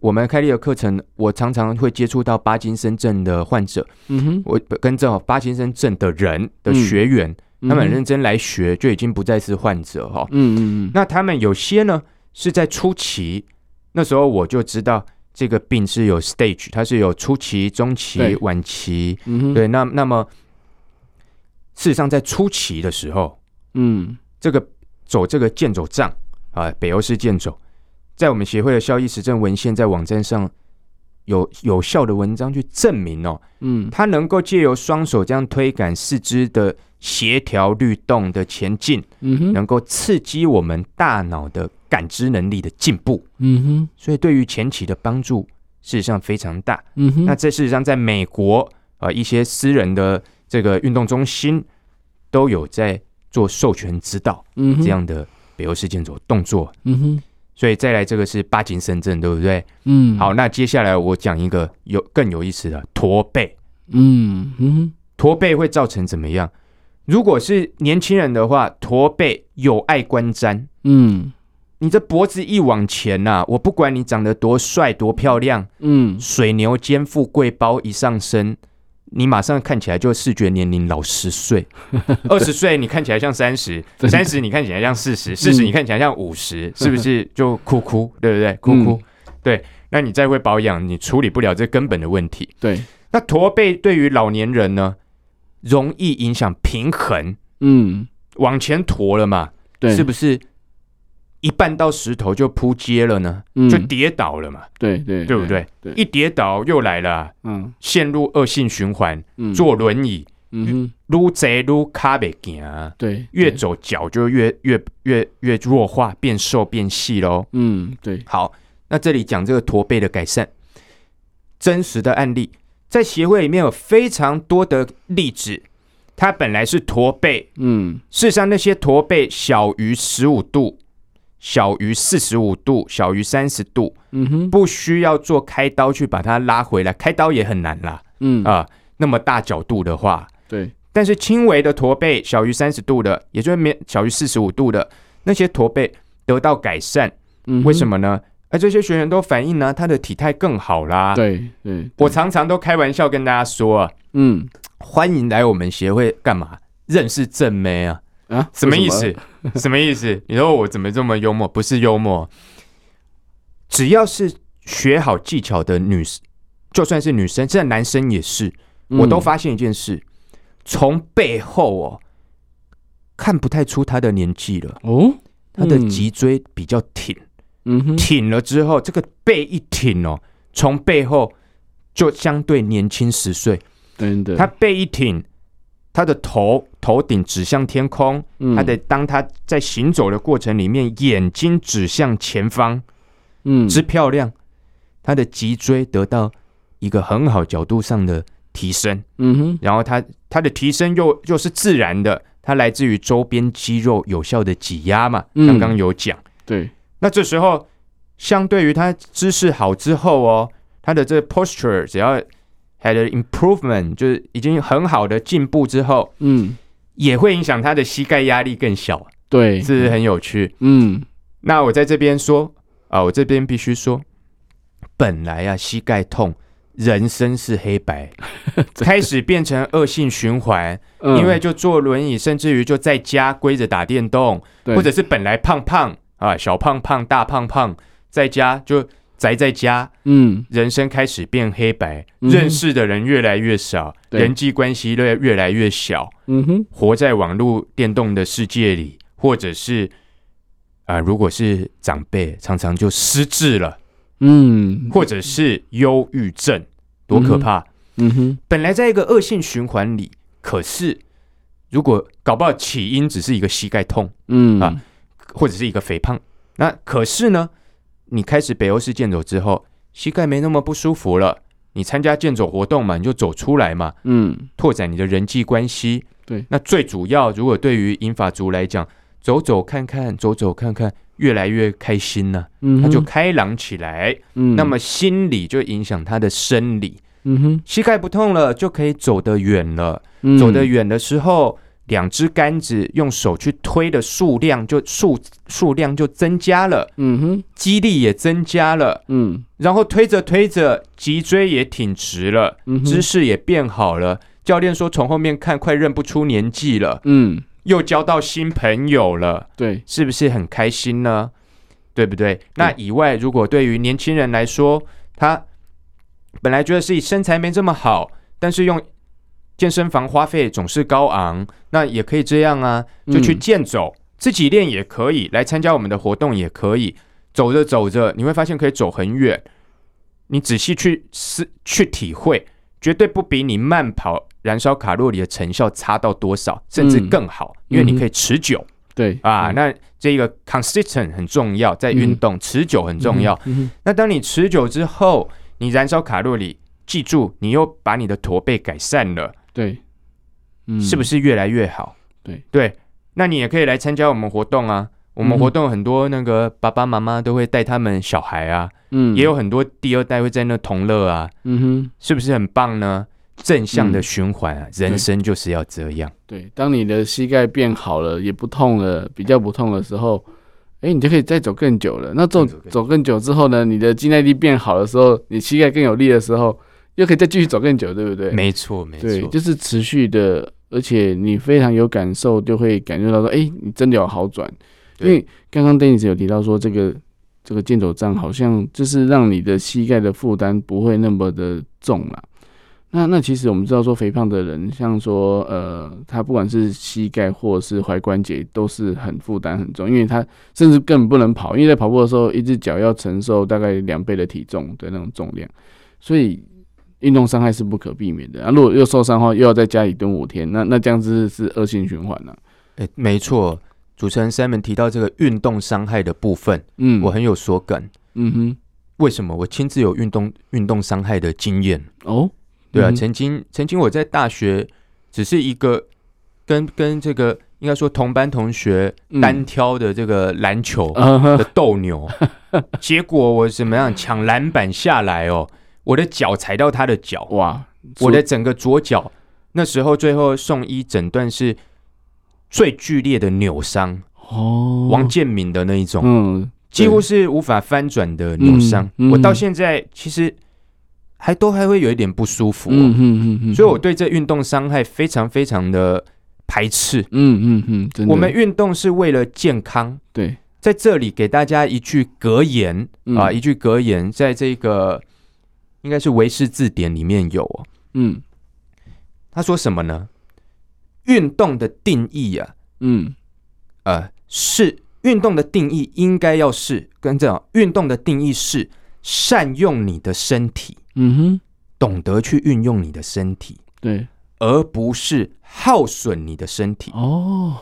我们开立的课程，我常常会接触到巴金森症的患者。嗯哼，我跟这巴金森症的人的学员，他们很认真来学，就已经不再是患者哈。嗯嗯嗯。那他们有些呢？是在初期，那时候我就知道这个病是有 stage，它是有初期、中期、晚期。嗯，对，那那么事实上在初期的时候，嗯，这个走这个健走杖啊，北欧式健走，在我们协会的效益实证文献在网站上有有效的文章去证明哦，嗯，它能够借由双手这样推杆四肢的协调律动的前进，嗯，能够刺激我们大脑的。感知能力的进步，嗯哼，所以对于前期的帮助事实上非常大，嗯哼。那这事实上在美国啊、呃，一些私人的这个运动中心都有在做授权指导，嗯，这样的北欧式健走动作，嗯哼。所以再来这个是巴金森症，对不对？嗯，好，那接下来我讲一个有更有意思的驼背，嗯哼，驼背会造成怎么样？如果是年轻人的话，驼背有碍观瞻，嗯。你这脖子一往前呐、啊，我不管你长得多帅多漂亮，嗯，水牛肩富贵包一上身，你马上看起来就视觉年龄老十岁，二十岁你看起来像三十，三十你看起来像四十，四十你看起来像五十、嗯，是不是就哭哭，对不对？哭哭、嗯，对，那你再会保养，你处理不了这根本的问题。对，那驼背对于老年人呢，容易影响平衡，嗯，往前驼了嘛，对，是不是？一绊到石头就扑街了呢、嗯，就跌倒了嘛，对对，对不对？对，一跌倒又来了、啊，嗯，陷入恶性循环、嗯，坐轮椅，嗯，撸贼撸卡袂行，对，越走脚就越越越越弱化，变瘦变细喽，嗯，对。好，那这里讲这个驼背的改善，真实的案例，在协会里面有非常多的例子。它本来是驼背，嗯，事实上那些驼背小于十五度，小于四十五度，小于三十度，嗯哼，不需要做开刀去把它拉回来，开刀也很难啦，嗯啊、呃，那么大角度的话，对，但是轻微的驼背小于三十度的，也就是没小于四十五度的那些驼背得到改善，嗯，为什么呢？而这些学员都反映呢，他的体态更好啦，对对，对，我常常都开玩笑跟大家说啊，嗯。欢迎来我们协会干嘛？认识正妹啊？啊，什么意思？什么？意思？你说我怎么这么幽默？不是幽默，只要是学好技巧的女生，就算是女生，现在男生也是，我都发现一件事：从背后哦，看不太出他的年纪了。哦，他的脊椎比较挺，嗯。哼，挺了之后，这个背一挺哦，从背后就相对年轻十岁。他背一挺，他的头头顶指向天空，嗯、他的当他在行走的过程里面，眼睛指向前方，嗯，之漂亮。他的脊椎得到一个很好角度上的提升，嗯哼，然后他他的提升又又是自然的，它来自于周边肌肉有效的挤压嘛，嗯、刚刚有讲，对。那这时候，相对于他姿势好之后哦，他的这个 posture 只要。Had improvement，就是已经很好的进步之后，嗯，也会影响他的膝盖压力更小，对，是不是很有趣？嗯，那我在这边说啊，我这边必须说，本来啊，膝盖痛，人生是黑白，开始变成恶性循环，嗯，因为就坐轮椅，甚至于就在家归着打电动，或者是本来胖胖啊，小胖胖、大胖胖，在家就。宅在家，嗯，人生开始变黑白，嗯、认识的人越来越少，人际关系越越来越小，嗯哼，活在网络电动的世界里，或者是啊、呃，如果是长辈，常常就失智了，嗯，或者是忧郁症，多可怕，嗯哼，嗯哼，本来在一个恶性循环里，可是如果搞不好起因只是一个膝盖痛，嗯。啊，或者是一个肥胖，那可是呢？你开始北欧式健走之后，膝盖没那么不舒服了。你参加健走活动嘛，你就走出来嘛，嗯，拓展你的人际关系。对，那最主要，如果对于银发族来讲，走走看看，走走看看，越来越开心了，啊，嗯，他就开朗起来，嗯，那么心理就影响他的生理，嗯哼，膝盖不痛了，就可以走得远了，嗯，走得远的时候。两只杆子用手去推的数量就数数量就增加了，嗯哼，肌力也增加了，嗯，然后推着推着，脊椎也挺直了，嗯，姿势也变好了。教练说从后面看快认不出年纪了，嗯，又交到新朋友了，对，是不是很开心呢？对不对？那以外，如果对于年轻人来说，他本来觉得自己身材没这么好，但是用健身房花费总是高昂，那也可以这样啊，就去健走，嗯、自己练也可以，来参加我们的活动也可以。走着走着，你会发现可以走很远。你仔细去思去体会，绝对不比你慢跑燃烧卡路里的成效差到多少，甚至更好，嗯、因为你可以持久。嗯、对啊，那这个 consistent 很重要，在运动、嗯、持久很重要。那当你持久之后，你燃烧卡路里，记住，你又把你的驼背改善了。对，嗯，是不是越来越好？对对，那你也可以来参加我们活动啊。我们活动很多那个爸爸妈妈都会带他们小孩啊，嗯，也有很多第二代会在那同乐啊，嗯哼，是不是很棒呢？正向的循环啊，人生就是要这样。对，当你的膝盖变好了，也不痛了，比较不痛的时候，哎，你就可以再走更久了。那走走更久之后呢，你的肌耐力变好的时候，你膝盖更有力的时候。又可以再继续走更久，对不对？没错，没错，对，就是持续的，而且你非常有感受，就会感觉到说，哎，你真的有好转。因为刚刚 Dennis 有提到说，这个这个健走杖好像就是让你的膝盖的负担不会那么的重了。那那其实我们知道说，肥胖的人，像说呃，他不管是膝盖或是踝关节，都是很负担很重，因为他甚至根本不能跑，因为在跑步的时候，一只脚要承受大概两倍的体重的那种重量，所以。运动伤害是不可避免的啊！如果又受伤的话，又要在家里蹲五天，那那这样子是恶性循环了。哎，没错，主持人 Simon 提到这个运动伤害的部分，嗯，我很有所感。嗯哼，为什么？我亲自有运动运动伤害的经验哦。对啊，嗯、曾经曾经我在大学只是一个跟跟这个应该说同班同学单挑的这个篮球的斗牛，嗯、结果我怎么样抢篮板下来哦，我的脚踩到他的脚，哇，我的整个左脚那时候最后送医诊断是最剧烈的扭伤哦，王建民的那一种，嗯，几乎是无法翻转的扭伤，嗯。嗯、我到现在其实。还都还会有一点不舒服，嗯嗯嗯，所以我对这运动伤害非常非常的排斥，嗯嗯嗯，我们运动是为了健康，对，在这里给大家一句格言啊，一句格言，在这个应该是维氏字典里面有，嗯，他说什么呢？运动的定义啊，嗯，呃，是运动的定义应该要是跟这样，运动的定义是善用你的身体。嗯哼，懂得去运用你的身体，对，而不是耗损你的身体。哦，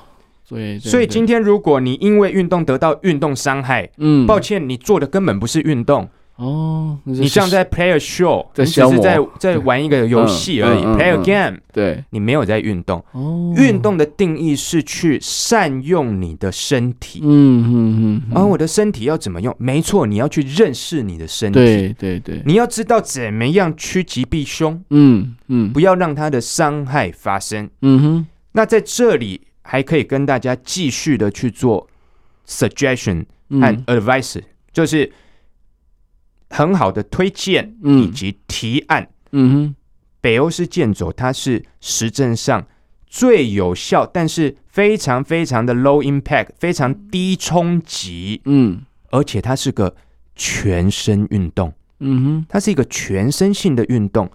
对，所以今天如果你因为运动得到运动伤害，嗯，抱歉，你做的根本不是运动。哦，你像在 play a show，你只是在在玩一个游戏而已，play a game，对，你没有在运动。哦，运动的定义是去善用你的身体。嗯嗯嗯，而我的身体要怎么用？没错，你要去认识你的身体。对对对，你要知道怎么样趋吉避凶。嗯嗯，不要让它的伤害发生。嗯哼，那在这里还可以跟大家继续的去做 suggestion 和 advice，就是。很好的推荐以及提案，嗯哼，北欧式健走它是实证上最有效，但是非常非常的 low impact，非常低冲击，嗯，而且它是个全身运动，嗯哼，它是一个全身性的运动，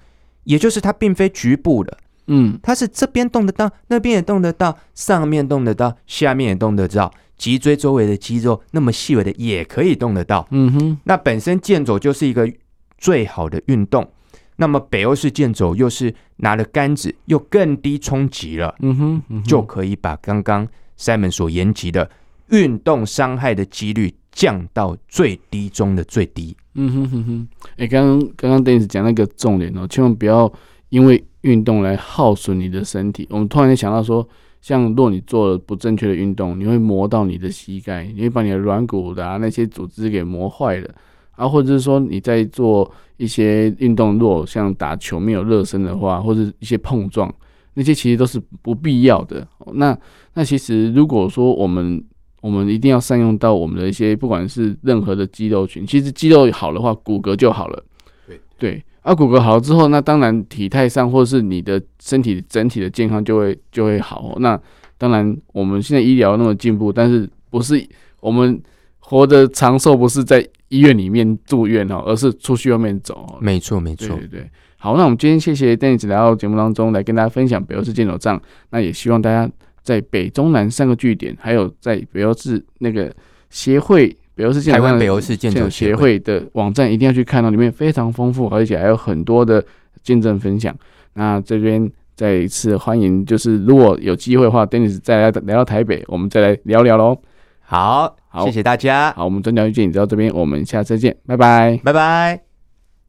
也就是它并非局部的，嗯，它是这边动得到，那边也动得到，上面动得到，下面也动得到。脊椎周围的肌肉那么细微的也可以动得到，嗯哼。那本身健走就是一个最好的运动，那么北欧式健走又是拿了杆子又更低冲击了，嗯哼，嗯哼，就可以把刚刚 Simon 所言及的运动伤害的几率降到最低中的最低。嗯哼哼哼。哎，刚刚刚刚 Dennis 讲那个重点哦，千万不要因为运动来耗损你的身体。我们突然间想到说。像若你做了不正确的运动，你会磨到你的膝盖，你会把你的软骨的、啊、那些组织给磨坏了，啊，或者是说你在做一些运动，若像打球没有热身的话，或者一些碰撞，那些其实都是不必要的。那那其实如果说我们我们一定要善用到我们的一些不管是任何的肌肉群，其实肌肉好的话，骨骼就好了。对对。啊，骨骼好了之后，那当然体态上或是你的身体整体的健康就会就会好。那当然，我们现在医疗那么进步，但是不是我们活得长寿不是在医院里面住院哦，而是出去外面走。没错，没错，对对对。好，那我们今天谢谢 Dennis 来到节目当中来跟大家分享北欧式健走杖。那也希望大家在北中南三个据点，还有在北欧式那个协会。北欧式健走，台湾北欧式建筑协会的网站一定要去看到，里面非常丰富，而且还有很多的见证分享。那这边再一次欢迎，就是如果有机会的话，Dennis 再来来到台北，我们再来聊聊喽。好，好，谢谢大家。好，我们专家遇见你，到这边，我们下次见，拜拜，拜拜。